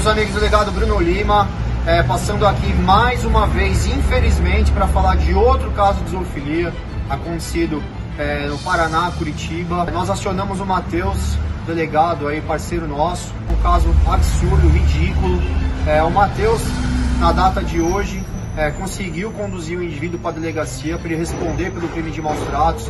meus amigos do legado Bruno Lima, é, passando aqui mais uma vez, infelizmente, para falar de outro caso de zoofilia acontecido é, no Paraná, Curitiba. Nós acionamos o Matheus, delegado aí, parceiro nosso, um caso absurdo, ridículo. É, o Matheus, na data de hoje, é, conseguiu conduzir o indivíduo para a delegacia para ele responder pelo crime de maus tratos.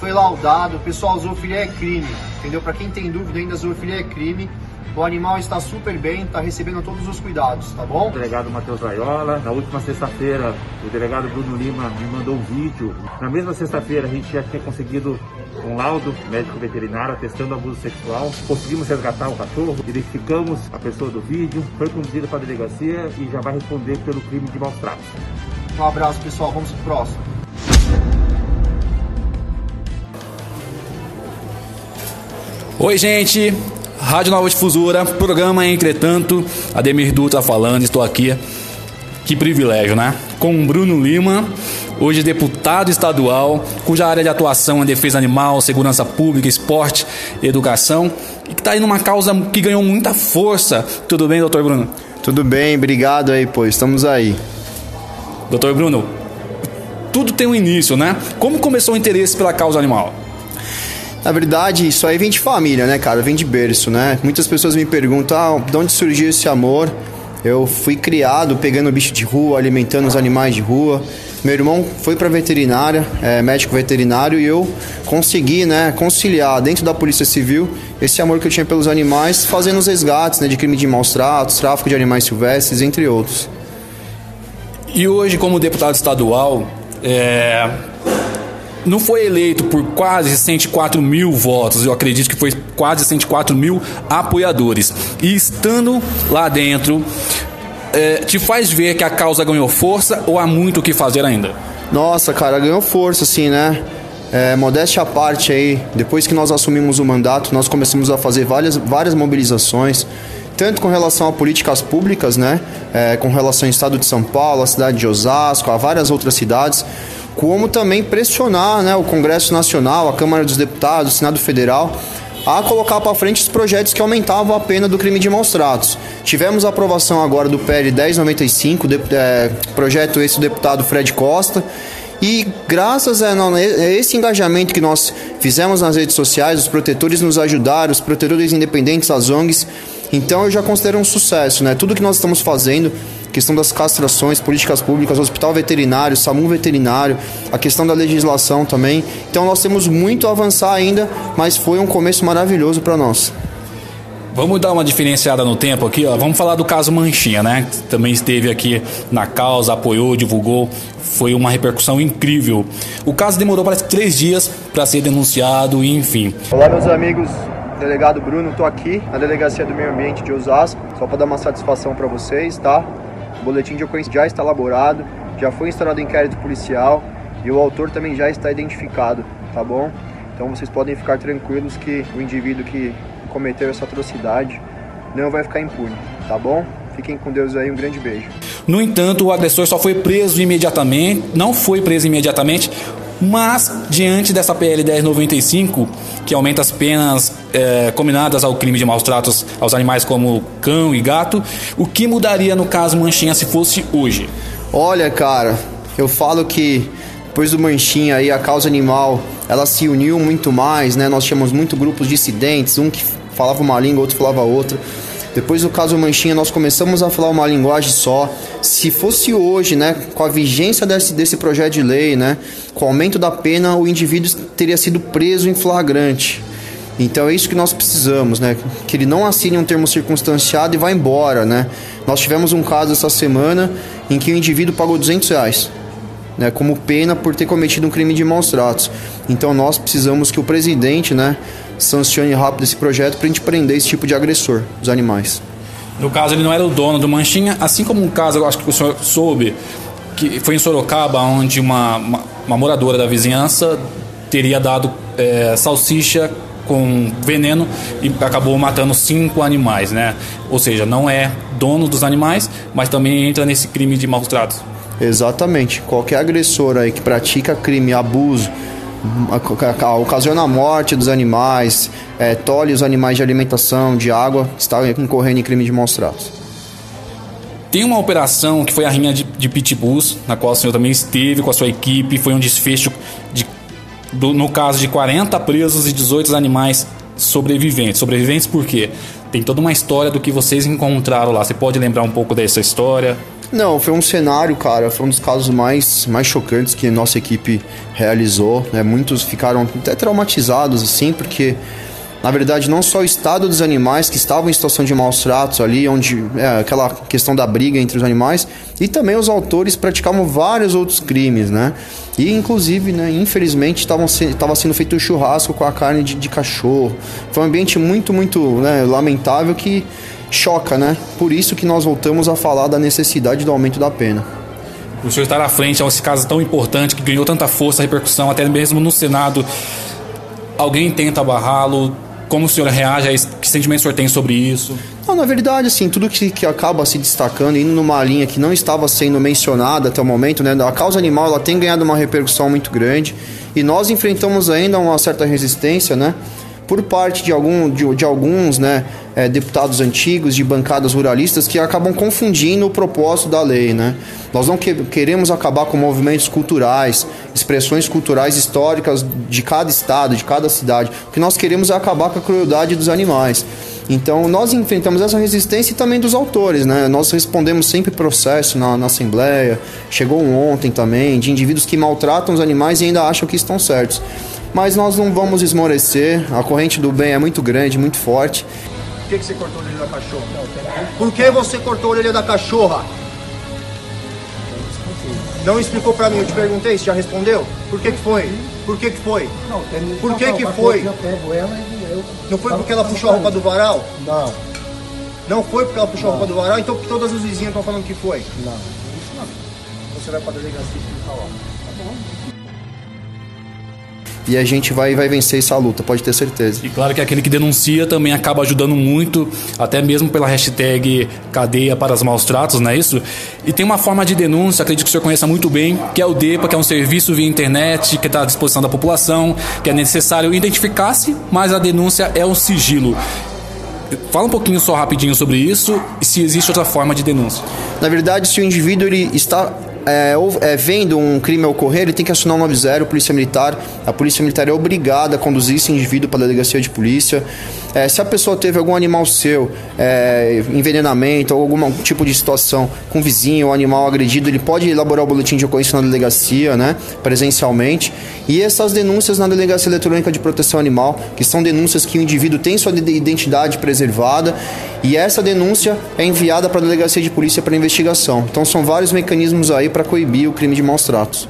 Foi laudado. Pessoal, zoofilia é crime, entendeu? Para quem tem dúvida ainda, zoofilia é crime. O animal está super bem, está recebendo todos os cuidados, tá bom? O delegado Matheus Raiola, na última sexta-feira, o delegado Bruno Lima me mandou um vídeo. Na mesma sexta-feira, a gente já tinha conseguido um laudo médico veterinário atestando abuso sexual. Conseguimos resgatar o cachorro, identificamos a pessoa do vídeo, foi conduzido para a delegacia e já vai responder pelo crime de maus tratos. Um abraço, pessoal. Vamos pro próximo. Oi, gente. Rádio Nova Difusora, programa Entretanto, Ademir Dutra falando, estou aqui. Que privilégio, né? Com Bruno Lima, hoje deputado estadual, cuja área de atuação é defesa animal, segurança pública, esporte, educação, e que está aí numa causa que ganhou muita força. Tudo bem, doutor Bruno? Tudo bem, obrigado aí, pô, estamos aí. Doutor Bruno, tudo tem um início, né? Como começou o interesse pela causa animal? Na verdade, isso aí vem de família, né, cara? Vem de berço, né? Muitas pessoas me perguntam, ah, de onde surgiu esse amor? Eu fui criado pegando bicho de rua, alimentando os animais de rua. Meu irmão foi para veterinária, é, médico veterinário, e eu consegui, né, conciliar dentro da Polícia Civil esse amor que eu tinha pelos animais, fazendo os resgates, né, de crime de maus tratos, tráfico de animais silvestres, entre outros. E hoje, como deputado estadual, é, não foi eleito por quase 104 mil votos, eu acredito que foi quase 104 mil apoiadores. E estando lá dentro, é, te faz ver que a causa ganhou força ou há muito o que fazer ainda? Nossa, cara, ganhou força, assim, né? É, modéstia à parte aí, depois que nós assumimos o mandato, nós começamos a fazer várias, várias mobilizações, tanto com relação a políticas públicas, né? É, com relação ao estado de São Paulo, a cidade de Osasco, a várias outras cidades, como também pressionar né, o Congresso Nacional, a Câmara dos Deputados, o Senado Federal, a colocar para frente os projetos que aumentavam a pena do crime de maus tratos. Tivemos a aprovação agora do PL 1095, de, é, projeto esse do deputado Fred Costa, e graças a esse engajamento que nós fizemos nas redes sociais, os protetores nos ajudaram, os protetores independentes, as ONGs, então eu já considero um sucesso, né? Tudo que nós estamos fazendo questão das castrações, políticas públicas, hospital veterinário, SAMU veterinário, a questão da legislação também. Então nós temos muito a avançar ainda, mas foi um começo maravilhoso para nós. Vamos dar uma diferenciada no tempo aqui, ó. Vamos falar do caso Manchinha, né? Também esteve aqui na causa, apoiou, divulgou. Foi uma repercussão incrível. O caso demorou parece três dias para ser denunciado, enfim. Olá, meus amigos. Delegado Bruno, estou aqui na Delegacia do Meio Ambiente de Osasco, só para dar uma satisfação para vocês, tá? O boletim de ocorrência já está elaborado, já foi instaurado inquérito policial e o autor também já está identificado, tá bom? Então vocês podem ficar tranquilos que o indivíduo que cometeu essa atrocidade não vai ficar impune, tá bom? Fiquem com Deus aí, um grande beijo. No entanto, o agressor só foi preso imediatamente, não foi preso imediatamente, mas diante dessa PL 1095, que aumenta as penas é, combinadas ao crime de maus tratos aos animais como cão e gato, o que mudaria no caso Manchinha se fosse hoje? Olha, cara, eu falo que depois do Manchinha aí a causa animal, ela se uniu muito mais, né? Nós tínhamos muito grupos dissidentes, um que falava uma língua, outro falava outra. Depois do caso Manchinha, nós começamos a falar uma linguagem só. Se fosse hoje, né, com a vigência desse, desse projeto de lei, né, com o aumento da pena, o indivíduo teria sido preso em flagrante. Então é isso que nós precisamos, né? Que ele não assine um termo circunstanciado e vá embora, né? Nós tivemos um caso essa semana em que o indivíduo pagou 200 reais, né? Como pena por ter cometido um crime de maus tratos. Então nós precisamos que o presidente, né? sancione rápido esse projeto para a gente prender esse tipo de agressor dos animais. No caso, ele não era o dono do Manchinha, assim como um caso, eu acho que o senhor soube, que foi em Sorocaba, onde uma, uma, uma moradora da vizinhança teria dado é, salsicha com veneno e acabou matando cinco animais, né? Ou seja, não é dono dos animais, mas também entra nesse crime de maus tratos. Exatamente. Qualquer agressor aí que pratica crime, abuso, ocasiona a morte dos animais, é, tolhe os animais de alimentação, de água, está incorrendo em crime de maus tratos. Tem uma operação que foi a rinha de, de Pitbulls, na qual o senhor também esteve com a sua equipe. Foi um desfecho, de, do, no caso, de 40 presos e 18 animais sobreviventes. Sobreviventes por quê? Tem toda uma história do que vocês encontraram lá. Você pode lembrar um pouco dessa história? Não, foi um cenário, cara, foi um dos casos mais, mais chocantes que nossa equipe realizou. Né? Muitos ficaram até traumatizados, assim, porque na verdade, não só o estado dos animais que estavam em situação de maus tratos ali, onde é, aquela questão da briga entre os animais, e também os autores praticavam vários outros crimes, né? E inclusive, né, infelizmente, estava se, sendo feito um churrasco com a carne de, de cachorro. Foi um ambiente muito, muito né, lamentável que choca, né? Por isso que nós voltamos a falar da necessidade do aumento da pena. O senhor estar à frente a esse caso tão importante que ganhou tanta força, repercussão, até mesmo no Senado. Alguém tenta barrá-lo, como o senhor reage a? Que sentimento o senhor tem sobre isso? Não, na verdade, assim, tudo que, que acaba se destacando, indo numa linha que não estava sendo mencionada até o momento, né? A causa animal, ela tem ganhado uma repercussão muito grande e nós enfrentamos ainda uma certa resistência, né? Por parte de, algum, de, de alguns né, é, deputados antigos, de bancadas ruralistas, que acabam confundindo o propósito da lei. Né? Nós não que, queremos acabar com movimentos culturais, expressões culturais históricas de cada estado, de cada cidade. O que nós queremos é acabar com a crueldade dos animais. Então, nós enfrentamos essa resistência e também dos autores, né? Nós respondemos sempre processo na, na Assembleia, chegou um ontem também, de indivíduos que maltratam os animais e ainda acham que estão certos mas nós não vamos esmorecer. A corrente do bem é muito grande, muito forte. Por que, que você cortou a orelha da cachorra? Por que você cortou a orelha da cachorra? Não explicou pra mim, eu te perguntei, você já respondeu? Por que que foi? Por que que foi? Não, Por que que foi? Eu pego ela e eu... Não foi porque ela puxou a roupa do varal? Não. Não foi porque ela puxou a roupa do varal? Então todas as vizinhas estão falando que foi? Não, isso não. Você vai pra delegacia e falar. E a gente vai, vai vencer essa luta, pode ter certeza. E claro que aquele que denuncia também acaba ajudando muito, até mesmo pela hashtag cadeia para os maus tratos, não é isso? E tem uma forma de denúncia, acredito que o senhor conheça muito bem, que é o DEPA, que é um serviço via internet, que está à disposição da população, que é necessário identificar-se, mas a denúncia é o sigilo. Fala um pouquinho só rapidinho sobre isso e se existe outra forma de denúncia. Na verdade, se o indivíduo ele está é, é, vendo um crime ocorrer, ele tem que acionar o 90, Polícia Militar. A Polícia Militar é obrigada a conduzir esse indivíduo para a delegacia de polícia. É, se a pessoa teve algum animal seu, é, envenenamento ou algum tipo de situação com vizinho ou animal agredido, ele pode elaborar o boletim de ocorrência na delegacia, né, presencialmente. E essas denúncias na Delegacia Eletrônica de Proteção Animal, que são denúncias que o indivíduo tem sua identidade preservada e essa denúncia é enviada para a Delegacia de Polícia para investigação. Então são vários mecanismos aí para coibir o crime de maus tratos.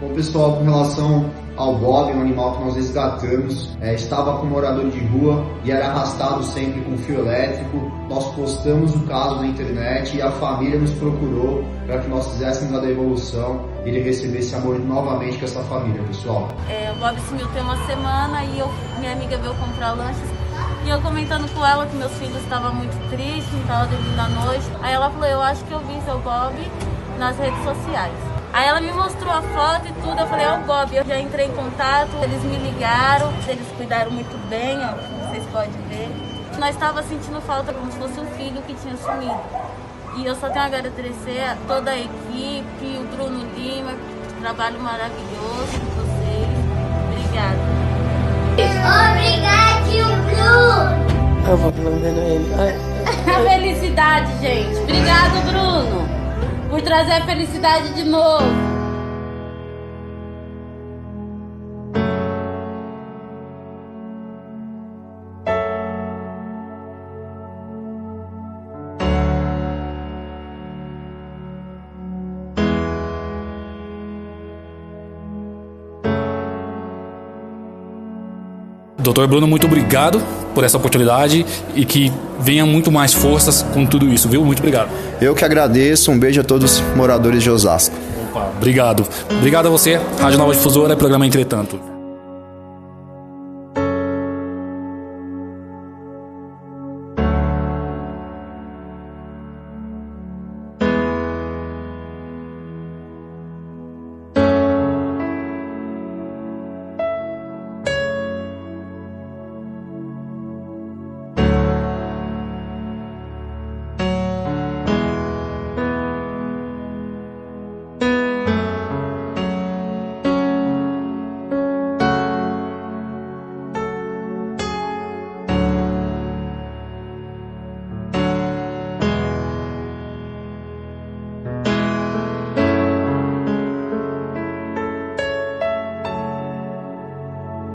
Bom, pessoal, com relação ao Bob, um animal que nós resgatamos, é, estava com um morador de rua e era arrastado sempre com fio elétrico. Nós postamos o caso na internet e a família nos procurou para que nós fizéssemos a devolução e ele recebesse amor novamente com essa família, pessoal. É, o Bob sumiu tem uma semana e eu, minha amiga veio comprar lanches e eu comentando com ela que meus filhos estavam muito tristes, não estavam dormindo à noite. Aí ela falou, eu acho que eu vi seu Bob nas redes sociais. Aí ela me mostrou a foto e tudo, eu falei, é o Bob. Eu já entrei em contato, eles me ligaram, eles cuidaram muito bem, ó, vocês podem ver. Nós estávamos sentindo falta como se fosse um filho que tinha sumido. E eu só tenho a agradecer a toda a equipe, o Bruno Lima, trabalho maravilhoso de vocês. Obrigada. Obrigado, Bruno! Eu vou mandando ele. A felicidade, gente. Obrigado, Bruno por trazer a felicidade de novo. Doutor Bruno, muito obrigado por essa oportunidade e que venha muito mais forças com tudo isso, viu? Muito obrigado. Eu que agradeço, um beijo a todos os moradores de Osasco. Opa, obrigado. Obrigado a você, Rádio Nova Difusora, programa Entretanto.